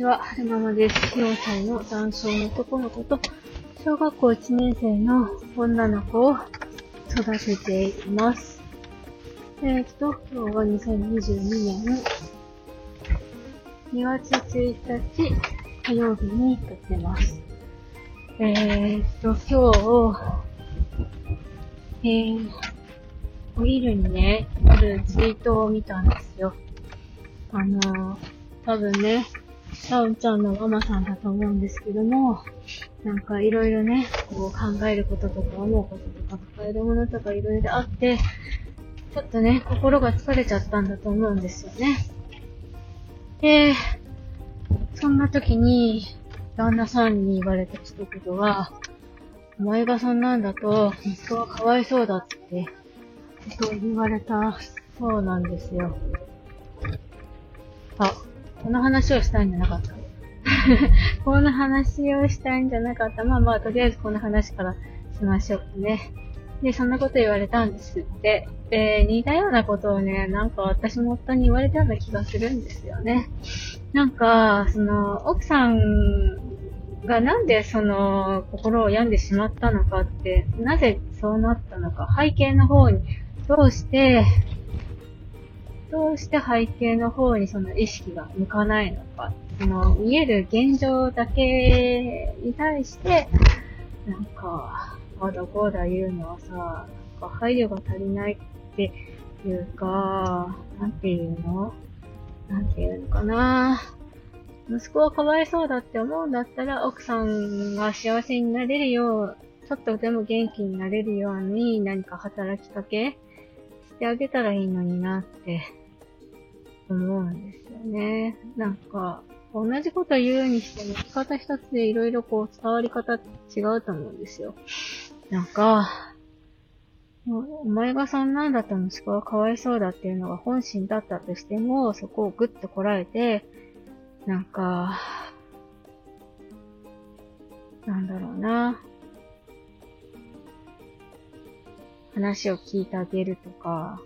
ちは、はるままです。4歳の男性の男の子と、小学校1年生の女の子を育てています。えー、っと、今日は2022年2月1日火曜日に撮ってます。えー、っと、今日、えー、お昼にね、あるツイートを見たんですよ。あのー、多分ね、タウンちゃんのママさんだと思うんですけども、なんかいろいろね、こう考えることとか思うこととか抱えるものとかいろいろあって、ちょっとね、心が疲れちゃったんだと思うんですよね。で、そんな時に、旦那さんに言われた一言は、お前がそんなんだと、息子はかわいそうだって、と言われたそうなんですよ。あ、この話をしたいんじゃなかった。この話をしたいんじゃなかった。まあまあ、とりあえずこの話からしましょうね。で、そんなこと言われたんですって。で、似たようなことをね、なんか私も夫に言われたような気がするんですよね。なんか、その、奥さんがなんでその、心を病んでしまったのかって、なぜそうなったのか、背景の方に、どうして、どうして背景の方にその意識が向かないのか、その見える現状だけに対して、なんか、まだこうだ言うのはさ、なんか配慮が足りないっていうか、なんていうの？なんていうのかな。息子はかわいそうだって思うんだったら、奥さんが幸せになれるよう、ちょっとでも元気になれるように何か働きかけしてあげたらいいのになって思うんですよね。なんか、同じこと言うにしても、生き方一つでいろいろこう伝わり方違うと思うんですよ。なんか、お前がそんなんだった息子はかわいそうだっていうのが本心だったとしても、そこをぐっとこらえて、なんか、なんだろうな。話を聞いてあげるとか、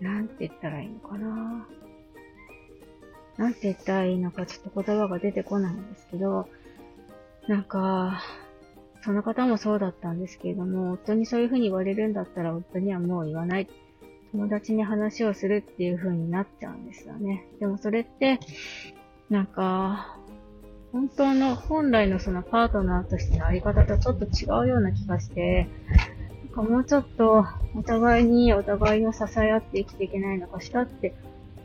なんて言ったらいいのかな。なんて言ったらいいのかちょっと言葉が出てこないんですけど、なんか、その方もそうだったんですけれども、夫にそういう風に言われるんだったら夫にはもう言わない。友達に話をするっていう風になっちゃうんですよね。でもそれって、なんか、本当の、本来のそのパートナーとしてのあり方とちょっと違うような気がして、なんかもうちょっとお互いにお互いを支え合って生きていけないのかしらって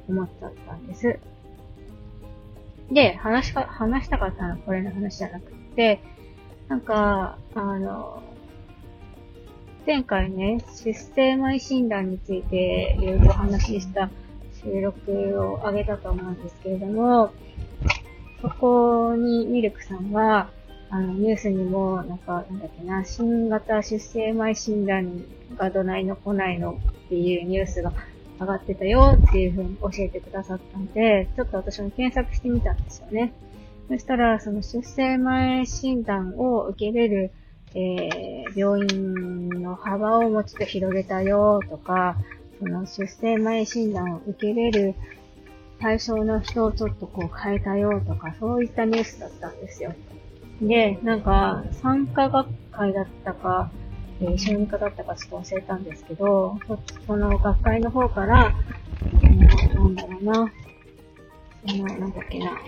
思っちゃったんです。で、話しか、話したかったのはこれの話じゃなくて、なんか、あの、前回ね、出生前診断についていろいろお話しした収録を上げたと思うんですけれども、そこにミルクさんは、あの、ニュースにも、なんか、なんだっけな、新型出生前診断がどないの来ないのっていうニュースが上がってたよっていうふうに教えてくださったんで、ちょっと私も検索してみたんですよね。そしたら、その出生前診断を受けれる、えー、病院の幅をもうちょっと広げたよとか、その出生前診断を受けれる対象の人をちょっとこう変えたよとか、そういったニュースだったんですよ。で、なんか、参加学会だったか、えー、小児科だったかちょっと忘れたんですけど、その学会の方から、うん、なんだろうな、その、なんだっけな、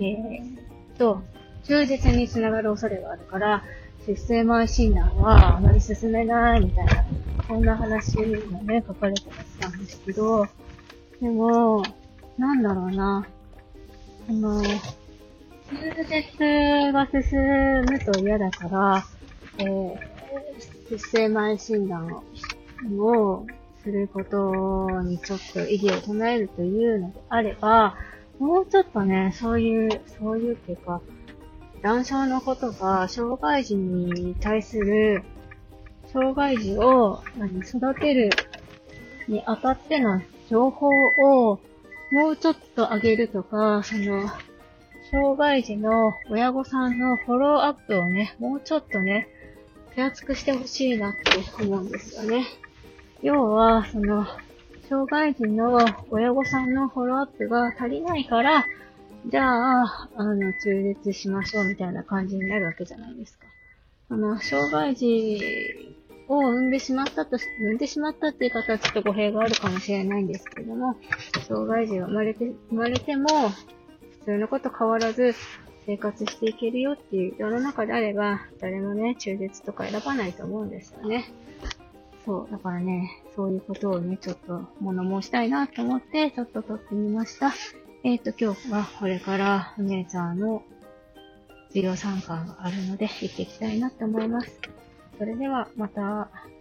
えー、と、忠実につながる恐れがあるから、出生前診断はあまり進めないみたいな、そんな話がね、書かれてたんですけど、でも、なんだろうな、あの、中絶が進むと嫌だから、えー、出生前診断ををすることにちょっと意義を唱えるというのであれば、もうちょっとね、そういう、そういうっていうか、男性のことが、障害児に対する、障害児を育てるにあたっての情報をもうちょっと上げるとか、その、障害児の親御さんのフォローアップをね、もうちょっとね、手厚くしてほしいなって思うんですよね。要は、その、障害児の親御さんのフォローアップが足りないから、じゃあ、あの、中絶しましょうみたいな感じになるわけじゃないですか。あの、障害児を産んでしまったと、産んでしまったっていう方はちょっと語弊があるかもしれないんですけども、障害児が生まれて、生まれても、普通のこと変わらず生活していけるよっていう世の中であれば、誰もね、中絶とか選ばないと思うんですよね。そう、だからね、そういうことをね、ちょっと物申したいなと思って、ちょっと撮ってみました。えっ、ー、と、今日はこれからお姉ちゃんの授業参観があるので、行っていきたいなと思います。それでは、また。